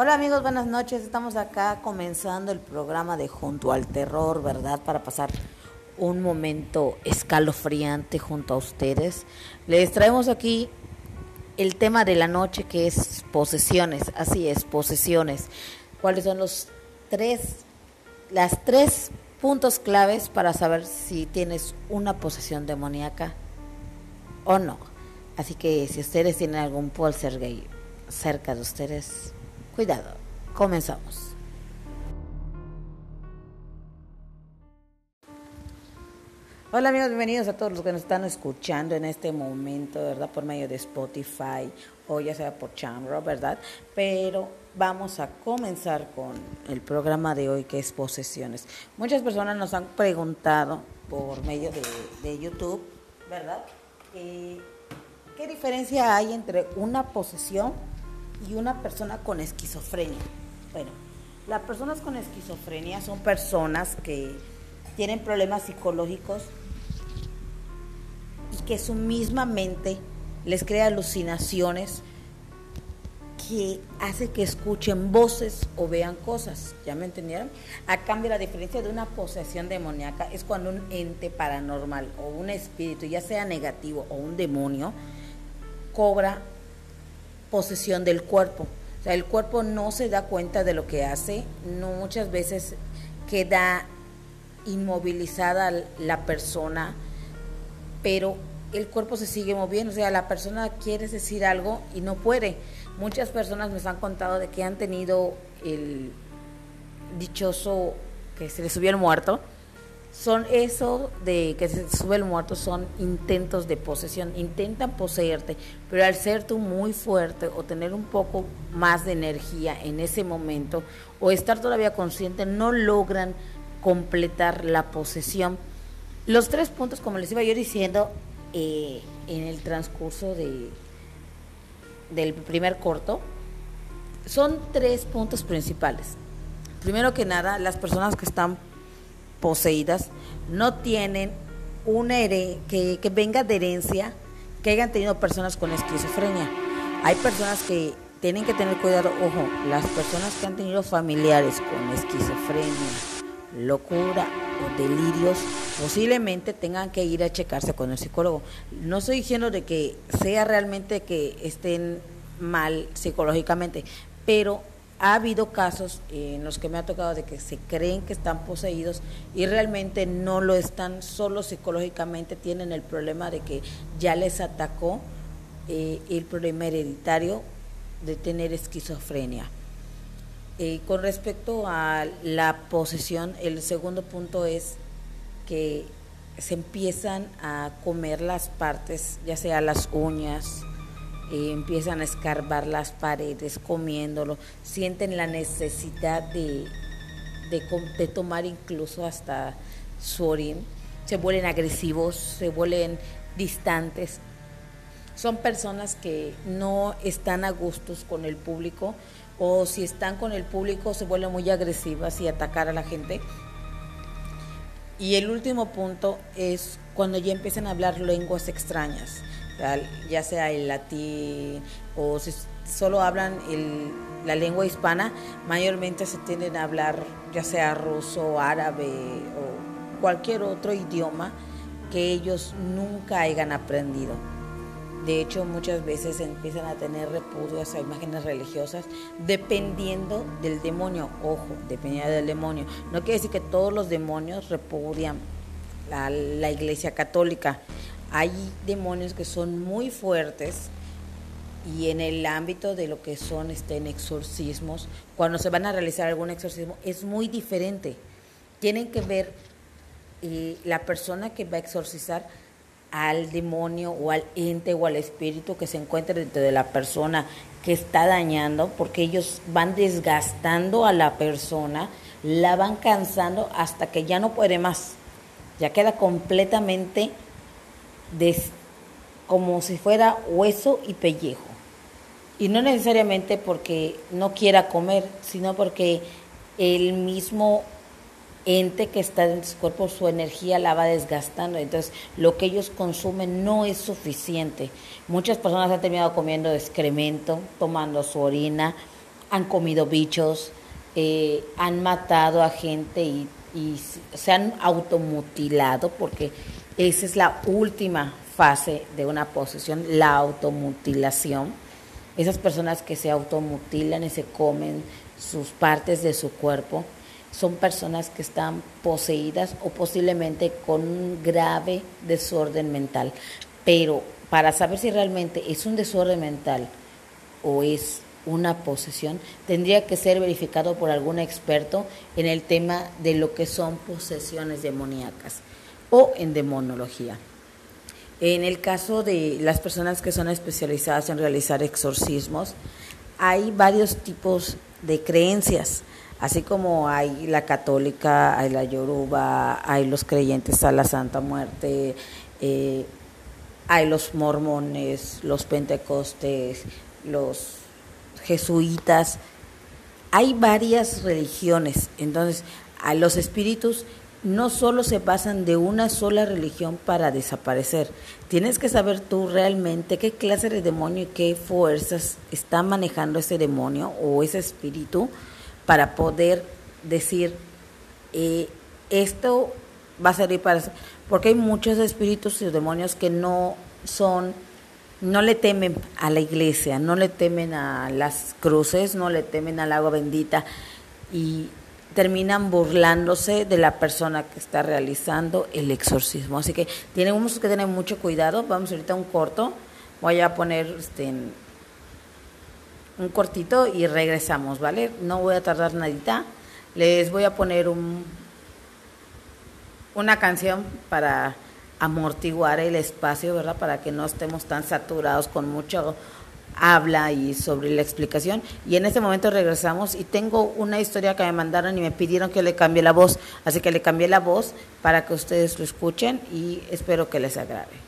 Hola amigos, buenas noches. Estamos acá comenzando el programa de Junto al Terror, ¿verdad? Para pasar un momento escalofriante junto a ustedes. Les traemos aquí el tema de la noche que es posesiones. Así es, posesiones. ¿Cuáles son los tres, las tres puntos claves para saber si tienes una posesión demoníaca o no? Así que si ustedes tienen algún poltergeist cerca de ustedes, Cuidado, comenzamos. Hola amigos, bienvenidos a todos los que nos están escuchando en este momento, ¿verdad? Por medio de Spotify o ya sea por Chamro, ¿verdad? Pero vamos a comenzar con el programa de hoy que es posesiones. Muchas personas nos han preguntado por medio de, YouTube, ¿verdad? Eh, ¿Qué diferencia hay entre una posesión y una persona con esquizofrenia. Bueno, las personas con esquizofrenia son personas que tienen problemas psicológicos y que su misma mente les crea alucinaciones que hace que escuchen voces o vean cosas. ¿Ya me entendieron? A cambio, la diferencia de una posesión demoníaca es cuando un ente paranormal o un espíritu, ya sea negativo o un demonio, cobra posesión del cuerpo. O sea, el cuerpo no se da cuenta de lo que hace, no muchas veces queda inmovilizada la persona, pero el cuerpo se sigue moviendo, o sea, la persona quiere decir algo y no puede. Muchas personas me han contado de que han tenido el dichoso que se les el muerto, son eso de que se sube el muerto, son intentos de posesión, intentan poseerte, pero al ser tú muy fuerte o tener un poco más de energía en ese momento o estar todavía consciente, no logran completar la posesión. Los tres puntos, como les iba yo diciendo eh, en el transcurso de, del primer corto, son tres puntos principales. Primero que nada, las personas que están poseídas no tienen una que, que venga de herencia que hayan tenido personas con esquizofrenia. Hay personas que tienen que tener cuidado, ojo, las personas que han tenido familiares con esquizofrenia, locura o delirios, posiblemente tengan que ir a checarse con el psicólogo. No estoy diciendo de que sea realmente que estén mal psicológicamente, pero ha habido casos en los que me ha tocado de que se creen que están poseídos y realmente no lo están, solo psicológicamente tienen el problema de que ya les atacó eh, el problema hereditario de tener esquizofrenia. Eh, con respecto a la posesión, el segundo punto es que se empiezan a comer las partes, ya sea las uñas, empiezan a escarbar las paredes comiéndolo, sienten la necesidad de, de, tomar incluso hasta su orín, se vuelven agresivos, se vuelven distantes. Son personas que no están a gustos con el público o si están con el público se vuelven muy agresivas y atacar a la gente. Y el último punto es cuando ya empiezan a hablar lenguas extrañas ya sea el latín o si solo hablan el, la lengua hispana, mayormente se tienden a hablar ya sea ruso, árabe o cualquier otro idioma que ellos nunca hayan aprendido. De hecho, muchas veces empiezan a tener repudio a imágenes religiosas dependiendo del demonio. Ojo, dependiendo del demonio. No quiere decir que todos los demonios repudian la iglesia católica. Hay demonios que son muy fuertes y en el ámbito de lo que son este, exorcismos, cuando se van a realizar algún exorcismo, es muy diferente. Tienen que ver eh, la persona que va a exorcizar al demonio o al ente o al espíritu que se encuentra dentro de la persona que está dañando, porque ellos van desgastando a la persona, la van cansando hasta que ya no puede más, ya queda completamente como si fuera hueso y pellejo. Y no necesariamente porque no quiera comer, sino porque el mismo ente que está en su cuerpo, su energía la va desgastando. Entonces, lo que ellos consumen no es suficiente. Muchas personas han terminado comiendo excremento, tomando su orina han comido bichos, eh, han matado a gente y se han automutilado, porque esa es la última fase de una posesión, la automutilación. Esas personas que se automutilan y se comen sus partes de su cuerpo son personas que están poseídas o posiblemente con un grave desorden mental. Pero para saber si realmente es un desorden mental o es una posesión, tendría que ser verificado por algún experto en el tema de lo que son posesiones demoníacas o en demonología. En el caso de las personas que son especializadas en realizar exorcismos, hay varios tipos de creencias, así como hay la católica, hay la yoruba, hay los creyentes a la Santa Muerte, eh, hay los mormones, los pentecostes, los jesuitas, hay varias religiones, entonces a los espíritus no solo se basan de una sola religión para desaparecer. Tienes que saber tú realmente qué clase de demonio y qué fuerzas está manejando ese demonio o ese espíritu para poder decir, eh, esto va a servir para... Porque hay muchos espíritus y demonios que no son, no le temen a la iglesia, no le temen a las cruces, no le temen al agua bendita y terminan burlándose de la persona que está realizando el exorcismo. Así que tenemos que tener mucho cuidado. Vamos ahorita a un corto. Voy a poner este, un cortito y regresamos, ¿vale? No voy a tardar nadita. Les voy a poner un, una canción para amortiguar el espacio, ¿verdad? Para que no estemos tan saturados con mucho habla y sobre la explicación. Y en este momento regresamos y tengo una historia que me mandaron y me pidieron que le cambie la voz. Así que le cambié la voz para que ustedes lo escuchen y espero que les agrade.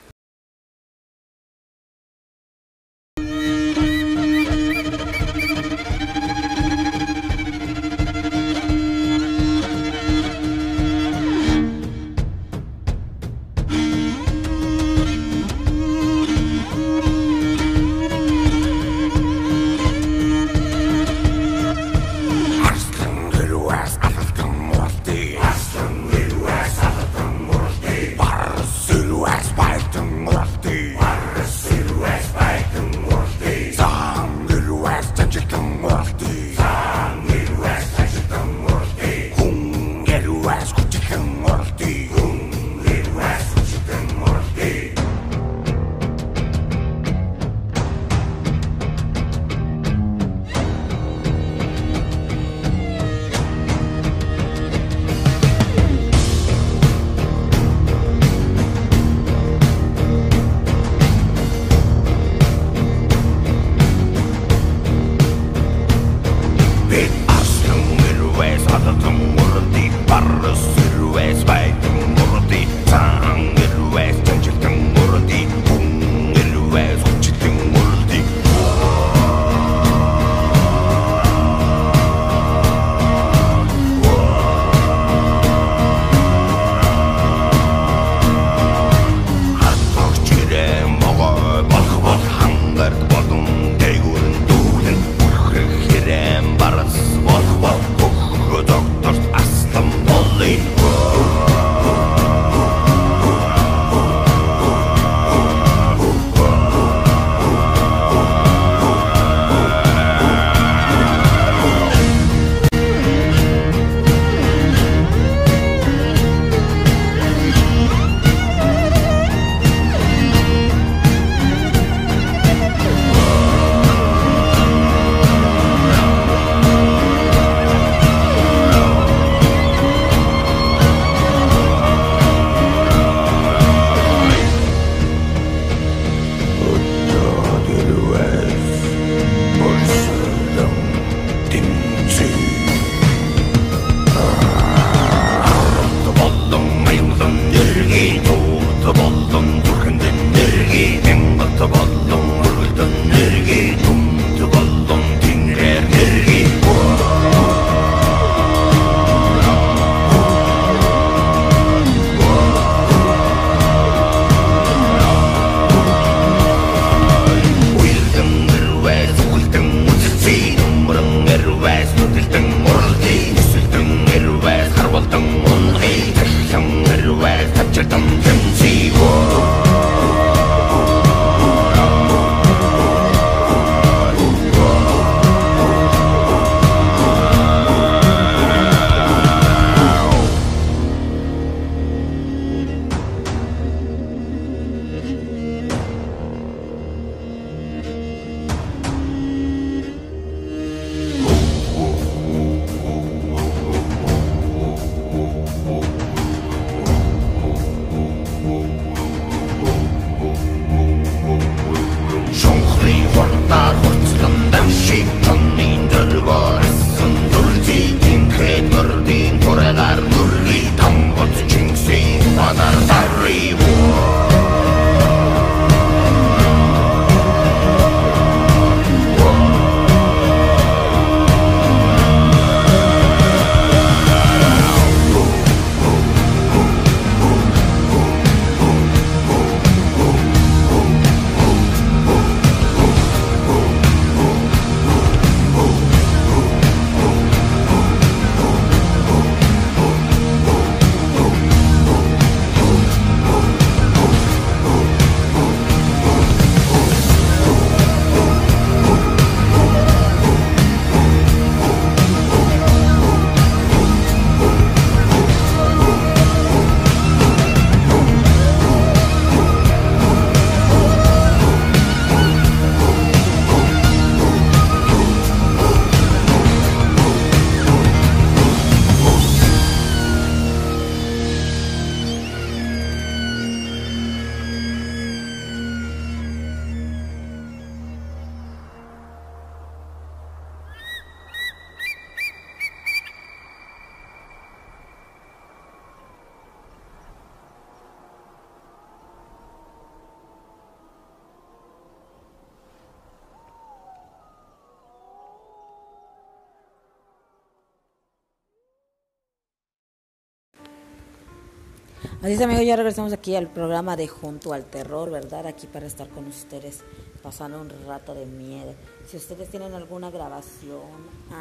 Así es, amigos, ya regresamos aquí al programa de Junto al Terror, ¿verdad? Aquí para estar con ustedes, pasando un rato de miedo. Si ustedes tienen alguna grabación,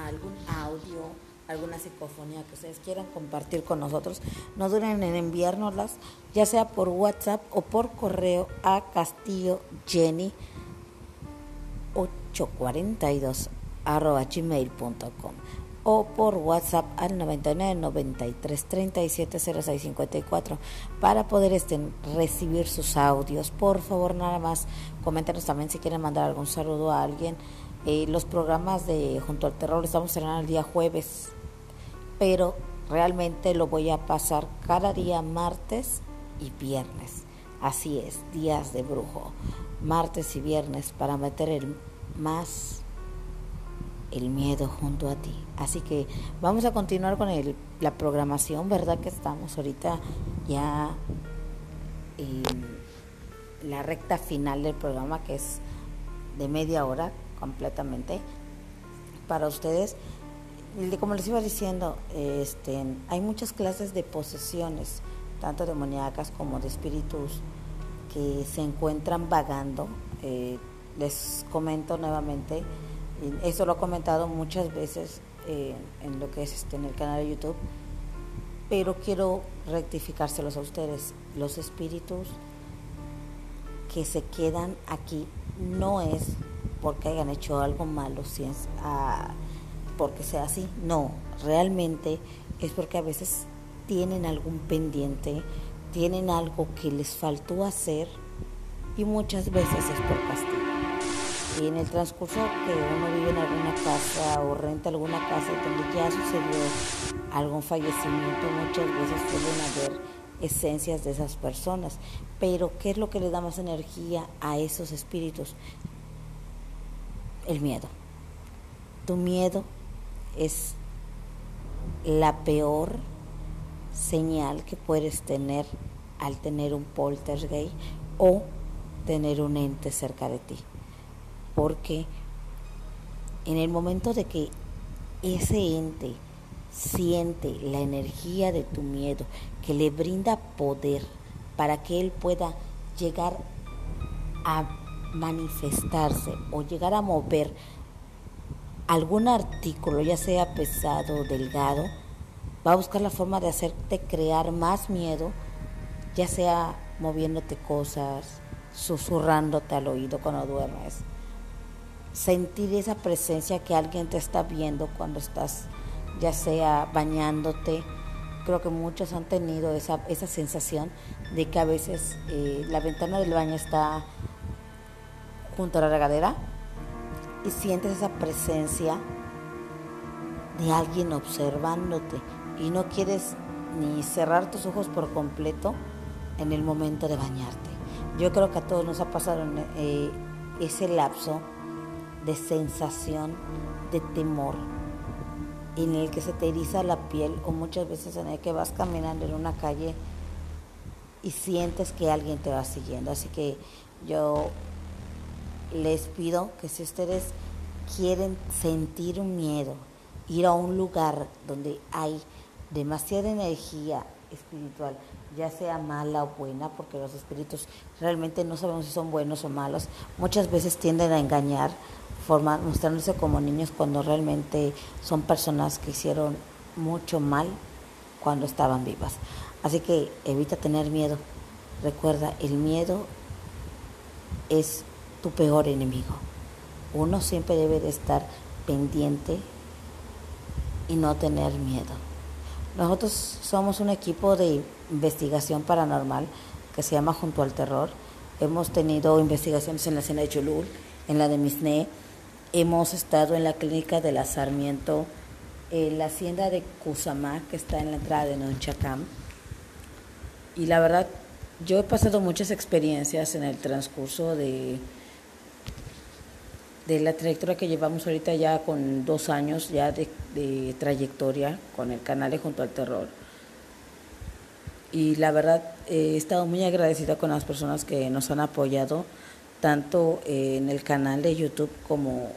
algún audio, alguna psicofonía que ustedes quieran compartir con nosotros, no duren en enviárnoslas, ya sea por WhatsApp o por correo a Castillo Jenny 842 arroba gmail.com o por WhatsApp al 99 93 37 06 54 para poder este, recibir sus audios. Por favor, nada más coméntenos también si quieren mandar algún saludo a alguien. Eh, los programas de Junto al Terror estamos cerrando el día jueves, pero realmente lo voy a pasar cada día martes y viernes. Así es, días de brujo, martes y viernes para meter el más el miedo junto a ti. Así que vamos a continuar con el, la programación, ¿verdad? Que estamos ahorita ya en la recta final del programa, que es de media hora completamente para ustedes. Como les iba diciendo, este, hay muchas clases de posesiones, tanto demoníacas como de espíritus que se encuentran vagando. Eh, les comento nuevamente eso lo he comentado muchas veces eh, en lo que es este, en el canal de YouTube, pero quiero rectificárselos a ustedes. Los espíritus que se quedan aquí no es porque hayan hecho algo malo, si es, ah, porque sea así, no, realmente es porque a veces tienen algún pendiente, tienen algo que les faltó hacer y muchas veces es por castigo. Y en el transcurso que uno vive en alguna casa o renta alguna casa donde ya sucedió algún fallecimiento, muchas veces suelen haber esencias de esas personas. Pero ¿qué es lo que le da más energía a esos espíritus? El miedo. Tu miedo es la peor señal que puedes tener al tener un poltergeist o tener un ente cerca de ti porque en el momento de que ese ente siente la energía de tu miedo, que le brinda poder para que él pueda llegar a manifestarse o llegar a mover algún artículo, ya sea pesado o delgado, va a buscar la forma de hacerte crear más miedo, ya sea moviéndote cosas, susurrándote al oído cuando duermes, sentir esa presencia que alguien te está viendo cuando estás ya sea bañándote. Creo que muchos han tenido esa, esa sensación de que a veces eh, la ventana del baño está junto a la regadera y sientes esa presencia de alguien observándote y no quieres ni cerrar tus ojos por completo en el momento de bañarte. Yo creo que a todos nos ha pasado eh, ese lapso de sensación de temor en el que se te eriza la piel o muchas veces en el que vas caminando en una calle y sientes que alguien te va siguiendo. Así que yo les pido que si ustedes quieren sentir un miedo, ir a un lugar donde hay demasiada energía espiritual, ya sea mala o buena, porque los espíritus realmente no sabemos si son buenos o malos, muchas veces tienden a engañar mostrándose como niños cuando realmente son personas que hicieron mucho mal cuando estaban vivas. Así que evita tener miedo. Recuerda, el miedo es tu peor enemigo. Uno siempre debe de estar pendiente y no tener miedo. Nosotros somos un equipo de investigación paranormal que se llama Junto al Terror. Hemos tenido investigaciones en la escena de Cholul, en la de Misné, Hemos estado en la clínica de la Sarmiento, en la hacienda de Cusamá, que está en la entrada de Nonchacam. Y la verdad, yo he pasado muchas experiencias en el transcurso de, de la trayectoria que llevamos ahorita ya con dos años ya de, de trayectoria con el canal de Junto al Terror. Y la verdad, he estado muy agradecida con las personas que nos han apoyado tanto en el canal de YouTube como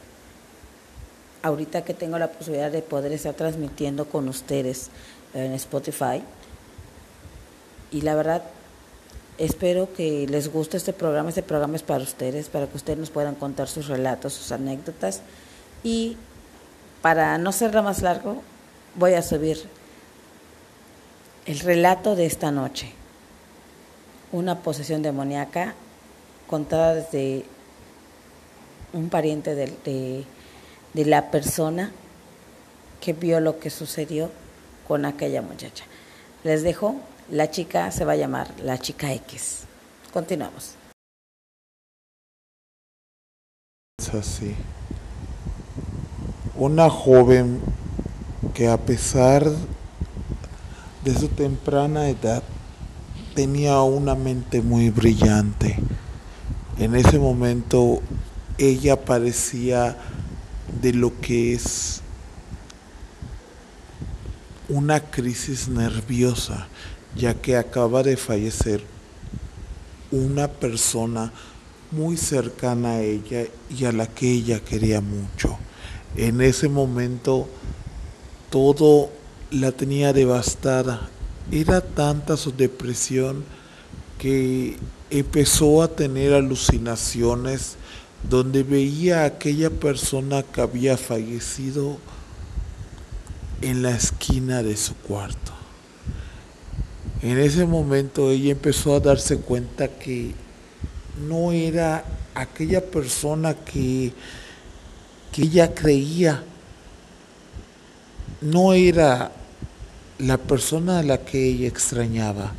ahorita que tengo la posibilidad de poder estar transmitiendo con ustedes en Spotify. y la verdad espero que les guste este programa. Este programa es para ustedes, para que ustedes nos puedan contar sus relatos, sus anécdotas. Y para no ser más largo, voy a subir el relato de esta noche. Una posesión demoníaca contada desde un pariente de, de la persona que vio lo que sucedió con aquella muchacha. Les dejo, la chica se va a llamar la chica X. Continuamos. Es así. Una joven que a pesar de su temprana edad tenía una mente muy brillante. En ese momento ella parecía de lo que es una crisis nerviosa, ya que acaba de fallecer una persona muy cercana a ella y a la que ella quería mucho. En ese momento todo la tenía devastada. Era tanta su depresión que empezó a tener alucinaciones donde veía a aquella persona que había fallecido en la esquina de su cuarto. En ese momento ella empezó a darse cuenta que no era aquella persona que, que ella creía, no era la persona a la que ella extrañaba,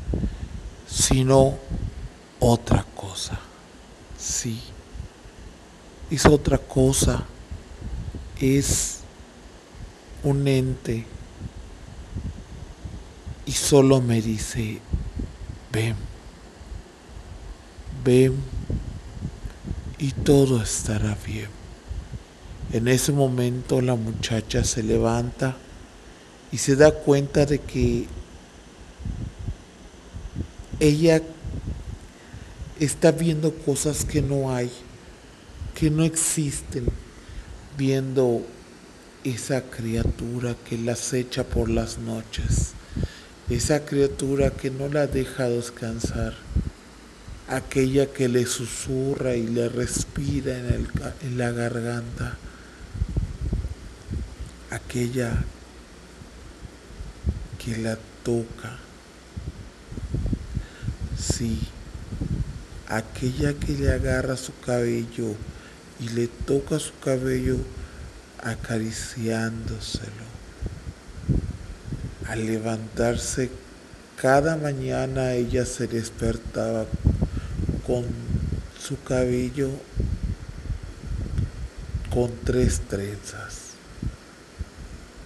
sino otra cosa. Sí es otra cosa, es un ente y solo me dice, ven, ven y todo estará bien. En ese momento la muchacha se levanta y se da cuenta de que ella está viendo cosas que no hay que no existen, viendo esa criatura que la acecha por las noches, esa criatura que no la deja descansar, aquella que le susurra y le respira en, el, en la garganta, aquella que la toca, sí, aquella que le agarra su cabello, y le toca su cabello acariciándoselo. Al levantarse cada mañana ella se despertaba con su cabello con tres trenzas.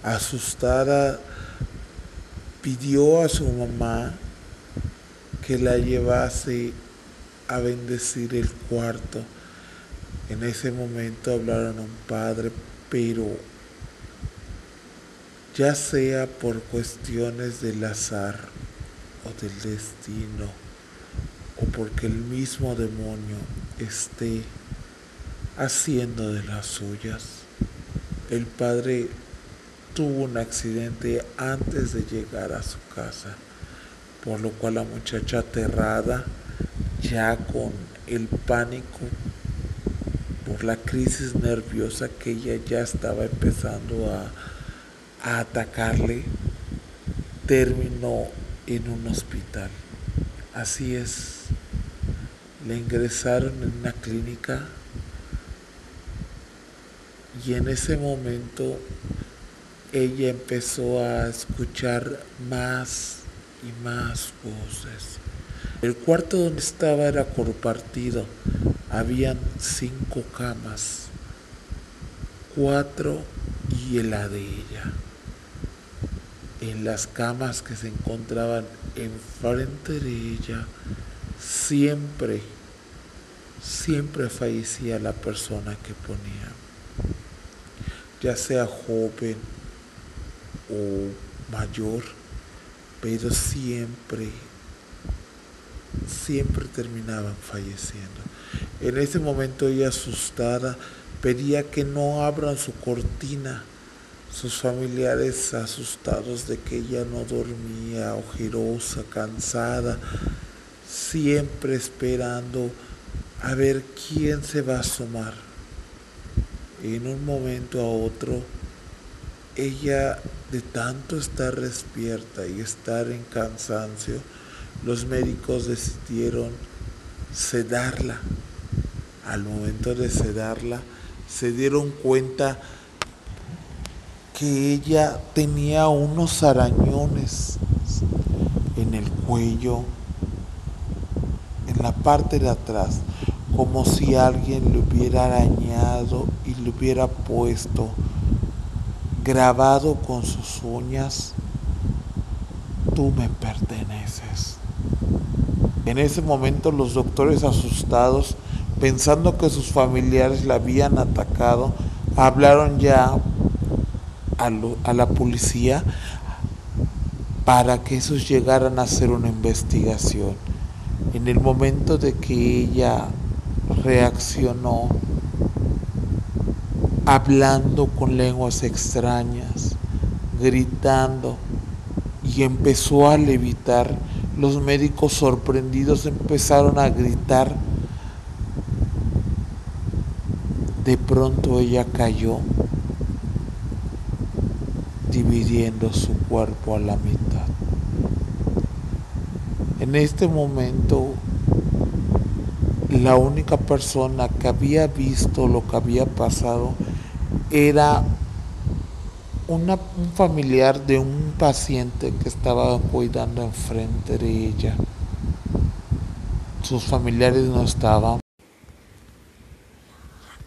Asustada pidió a su mamá que la llevase a bendecir el cuarto. En ese momento hablaron a un padre, pero ya sea por cuestiones del azar o del destino, o porque el mismo demonio esté haciendo de las suyas, el padre tuvo un accidente antes de llegar a su casa, por lo cual la muchacha aterrada, ya con el pánico, por la crisis nerviosa que ella ya estaba empezando a, atacarle, terminó en un hospital. Así es, le ingresaron en una clínica y en ese momento ella empezó a escuchar más y más voces. El cuarto donde estaba era compartido habían cinco camas, cuatro y la de ella. En las camas que se encontraban enfrente de ella, siempre, siempre fallecía la persona que ponía, ya sea joven o mayor, pero siempre, siempre terminaban falleciendo. En ese momento ella asustada pedía que no abran su cortina sus familiares asustados de que ella no dormía, ojerosa, cansada, siempre esperando a ver quién se va a asomar. En un momento a otro, ella de tanto estar despierta y estar en cansancio, los médicos decidieron sedarla. Al momento de sedarla, se dieron cuenta que ella tenía unos arañones en el cuello, en la parte de atrás, como si alguien le hubiera arañado y le hubiera puesto grabado con sus uñas, tú me perteneces. En ese momento los doctores asustados, pensando que sus familiares la habían atacado, hablaron ya a, la policía para que esos llegaran a hacer una investigación. En el momento de que ella reaccionó hablando con lenguas extrañas, gritando y empezó a levitar, los médicos sorprendidos empezaron a gritar. De pronto ella cayó dividiendo su cuerpo a la mitad. En este momento, la única persona que había visto lo que había pasado era una, un familiar de un paciente que estaba cuidando enfrente de ella. Sus familiares no estaban.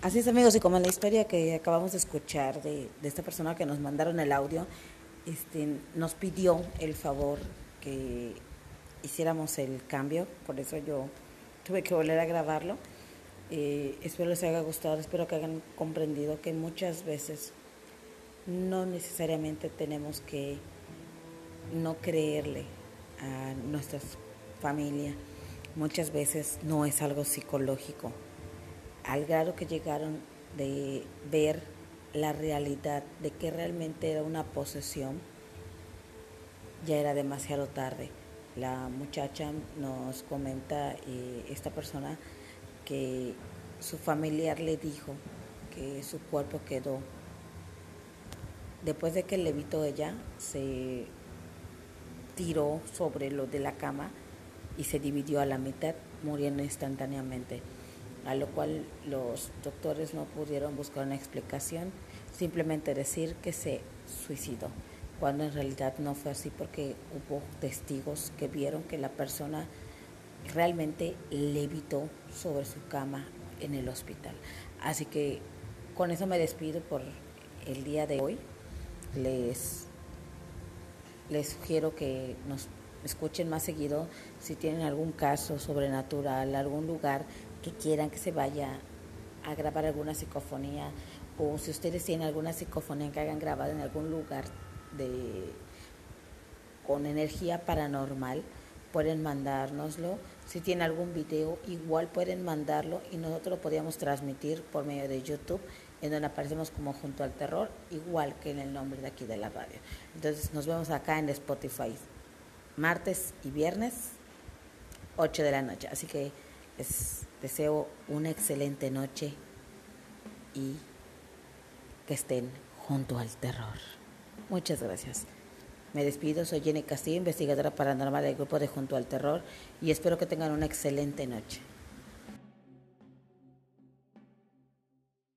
Así es amigos, y como en la historia que acabamos de escuchar de, esta persona que nos mandaron el audio, este, nos pidió el favor que hiciéramos el cambio, por eso yo tuve que volver a grabarlo. Eh, espero les haya gustado, espero que hayan comprendido que muchas veces no necesariamente tenemos que no creerle a nuestra familia, muchas veces no es algo psicológico al grado que llegaron de ver la realidad de que realmente era una posesión, ya era demasiado tarde. La muchacha nos comenta, eh, esta persona, que su familiar le dijo que su cuerpo quedó. Después de que levitó ella, se tiró sobre lo de la cama y se dividió a la mitad, muriendo instantáneamente a lo cual los doctores no pudieron buscar una explicación, simplemente decir que se suicidó, cuando en realidad no fue así porque hubo testigos que vieron que la persona realmente levitó sobre su cama en el hospital. Así que con eso me despido por el día de hoy. Les, les sugiero que nos escuchen más seguido si tienen algún caso sobrenatural, algún lugar que quieran que se vaya a grabar alguna psicofonía o si ustedes tienen alguna psicofonía que hayan grabado en algún lugar de con energía paranormal, pueden mandárnoslo. Si tienen algún video, igual pueden mandarlo y nosotros lo podríamos transmitir por medio de YouTube, en donde aparecemos como junto al terror, igual que en el nombre de aquí de la radio. Entonces nos vemos acá en Spotify, martes y viernes, 8 de la noche. Así que les deseo una excelente noche y que estén junto al terror. Muchas gracias. Me despido, soy Jenny Castillo, investigadora paranormal del grupo de Junto al Terror y espero que tengan una excelente noche.